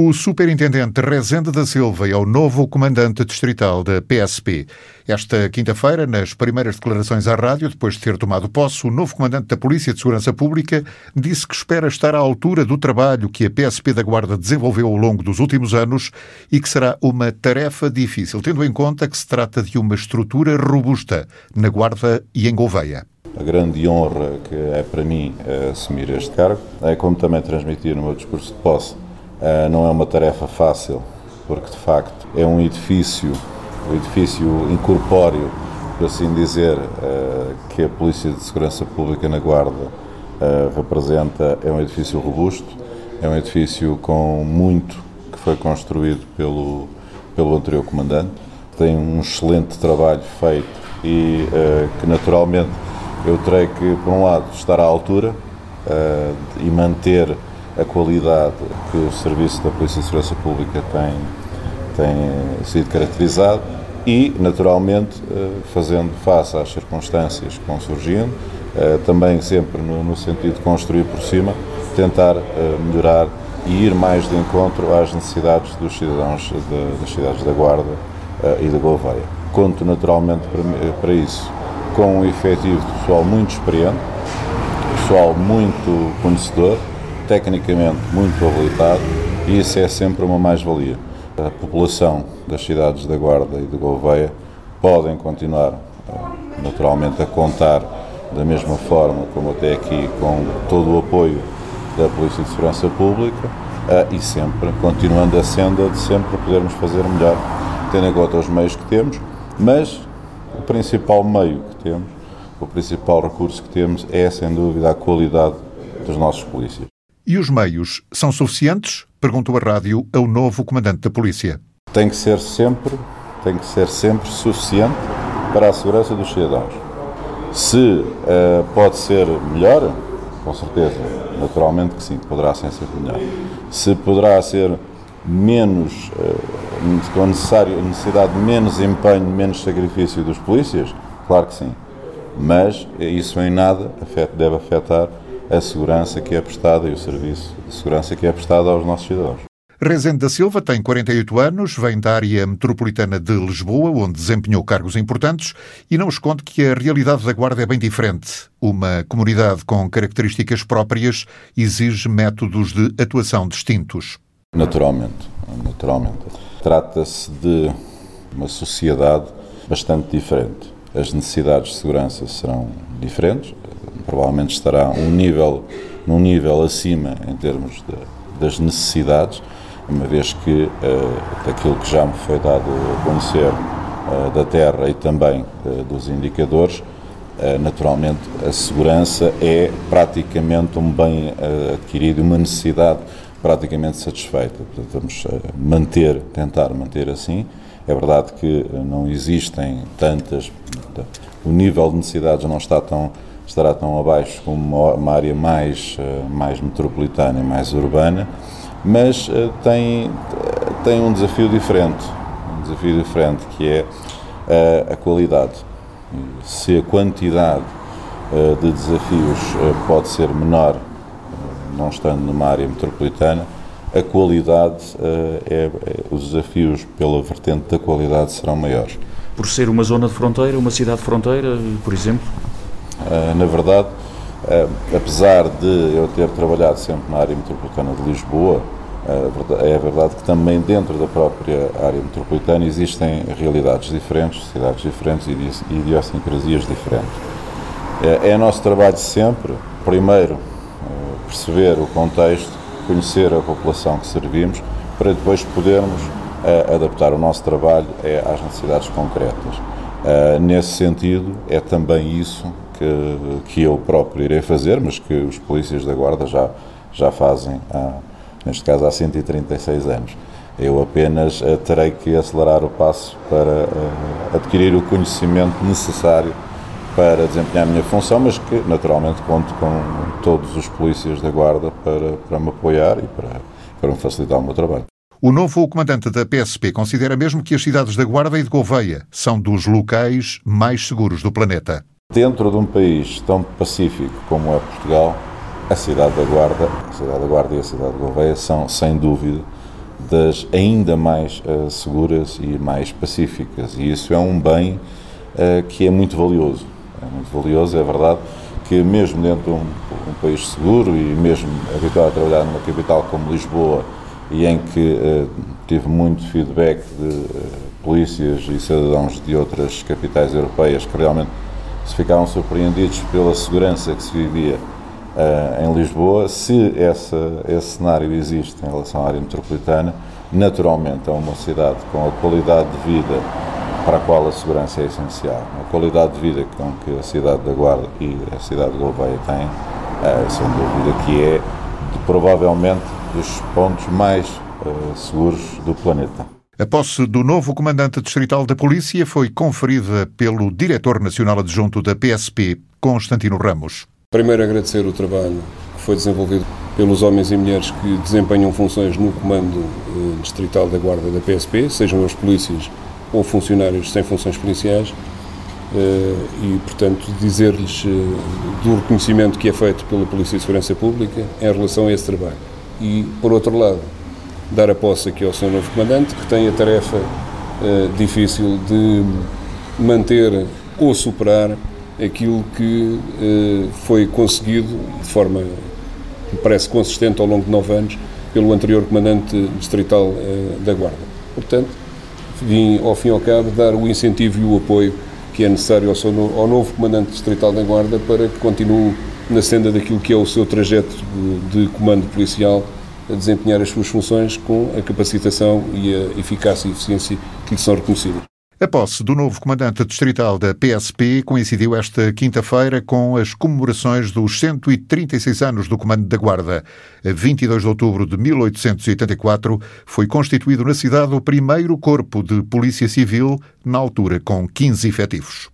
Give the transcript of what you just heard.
O superintendente Rezende da Silva é o novo comandante distrital da PSP. Esta quinta-feira, nas primeiras declarações à rádio, depois de ter tomado posse, o novo comandante da Polícia de Segurança Pública disse que espera estar à altura do trabalho que a PSP da Guarda desenvolveu ao longo dos últimos anos e que será uma tarefa difícil, tendo em conta que se trata de uma estrutura robusta na Guarda e em Gouveia. A grande honra que é para mim assumir este cargo é como também transmitir no meu discurso de posse não é uma tarefa fácil, porque de facto é um edifício, um edifício incorpóreo, por assim dizer, uh, que a Polícia de Segurança Pública na Guarda uh, representa. É um edifício robusto, é um edifício com muito que foi construído pelo, pelo anterior comandante. Tem um excelente trabalho feito e que naturalmente eu terei que, por um lado, estar à altura e manter a qualidade que o serviço da Polícia de Segurança Pública tem, tem sido caracterizado e, naturalmente, eh, fazendo face às circunstâncias que vão surgindo, eh, também sempre no, sentido de construir por cima, tentar eh, melhorar e ir mais de encontro às necessidades dos cidadãos de, das cidades da Guarda e da Gouveia. Conto naturalmente para, para isso com um efetivo pessoal muito experiente, pessoal muito conhecedor, tecnicamente muito habilitado e isso é sempre uma mais-valia. A população das cidades da Guarda e de Gouveia podem continuar eh, naturalmente a contar da mesma forma como até aqui com todo o apoio da Polícia de Segurança Pública eh, e sempre continuando a senda de sempre podermos fazer melhor, tendo em conta os meios que temos, mas o principal meio que temos, o principal recurso que temos é sem dúvida a qualidade dos nossos polícias. E os meios são suficientes? Perguntou a rádio ao novo comandante da polícia. Tem que ser sempre, tem que ser sempre suficiente para a segurança dos cidadãos. Se uh, pode ser melhor, com certeza, naturalmente que sim, poderá ser melhor. Se poderá ser menos, uh, com necessário, necessidade de menos empenho, menos sacrifício dos polícias, claro que sim. Mas isso em nada deve afetar a segurança que é prestada e o serviço de segurança que é prestado aos nossos cidadãos. Rezende da Silva tem 48 anos, vem da área metropolitana de Lisboa, onde desempenhou cargos importantes, e não esconde que a realidade da Guarda é bem diferente. Uma comunidade com características próprias exige métodos de atuação distintos. Naturalmente, naturalmente. Trata-se de uma sociedade bastante diferente. As necessidades de segurança serão diferentes, provavelmente estará um nível, num nível acima em termos de, das necessidades, uma vez que uh, daquilo que já me foi dado a conhecer uh, da Terra e também uh, dos indicadores, naturalmente a segurança é praticamente um bem adquirido, uma necessidade praticamente satisfeita. Portanto, vamos manter, tentar manter assim. É verdade que não existem tantas, o nível de necessidades não está tão estará tão abaixo como uma área mais, eh, mais metropolitana e mais urbana, mas eh, tem, tem um desafio diferente, um desafio diferente que é a, eh, a qualidade. Se a quantidade de desafios pode ser menor, não estando numa área metropolitana, a qualidade, é, é, os desafios pela vertente da qualidade serão maiores. Por ser uma zona de fronteira, uma cidade de fronteira, por exemplo? Ah, na verdade, ah, apesar de eu ter trabalhado sempre na área metropolitana de Lisboa, ah, é verdade que também dentro da própria área metropolitana existem realidades diferentes, cidades diferentes e idiosincrasias diferentes. É, nosso trabalho sempre, primeiro, perceber o contexto, conhecer a população que servimos, para depois podermos adaptar o nosso trabalho às necessidades concretas. Nesse sentido, é também isso que, que eu próprio irei fazer, mas que os polícias da Guarda já, já fazem, há, neste caso, há 136 anos. Eu apenas uh, terei que acelerar o passo para uh, adquirir o conhecimento necessário para desempenhar a minha função, mas que naturalmente conto com todos os polícias da Guarda para, para me apoiar e para, para me facilitar o meu trabalho. O novo comandante da PSP considera mesmo que as cidades da Guarda e de Gouveia são dos locais mais seguros do planeta. Dentro de um país tão pacífico como é Portugal, a cidade da Guarda, a cidade da Guarda e a cidade de Gouveia são, sem dúvida, das ainda mais uh, seguras e mais pacíficas. E isso é um bem uh, que é muito valioso. É muito valioso, é verdade, que mesmo dentro de um, um país seguro e mesmo habituado a trabalhar numa capital como Lisboa e em que uh, tive muito feedback de polícias e cidadãos de outras capitais europeias que realmente se ficaram surpreendidos pela segurança que se vivia uh, em Lisboa. Se essa, esse cenário existe em relação à área metropolitana, naturalmente é uma cidade com a qualidade de vida para a qual a segurança é essencial. A qualidade de vida com que a cidade da Guarda e a cidade de Gouveia têm, uh, sem dúvida que é de, provavelmente dos pontos mais uh, seguros do planeta. A posse do novo comandante distrital da Polícia foi conferida pelo diretor nacional adjunto da PSP, Constantino Ramos. Primeiro, agradecer o trabalho que foi desenvolvido pelos homens e mulheres que desempenham funções no comando eh, distrital da Guarda da PSP, sejam os polícias ou funcionários sem funções policiais, eh, e, portanto, dizer-lhes eh, do reconhecimento que é feito pela Polícia de Segurança Pública em relação a esse trabalho. E, por outro lado, dar a posse aqui ao seu novo comandante, que tem a tarefa uh, difícil de manter ou superar aquilo que uh, foi conseguido de forma, me parece, consistente ao longo de nove anos pelo anterior comandante distrital uh, da Guarda. Portanto, vim, ao fim e ao cabo, dar o incentivo e o apoio que é necessário ao, seu, ao novo comandante distrital da Guarda para que continue na senda daquilo que é o seu trajeto de, de comando policial a desempenhar as suas funções com a capacitação e a eficácia e eficiência que lhe são reconhecidas. A posse do novo comandante distrital da PSP coincidiu esta quinta-feira com as comemorações dos 136 anos do Comando da Guarda. A 22 de outubro de 1884 foi constituído na cidade o primeiro corpo de polícia civil, na altura com 15 efetivos.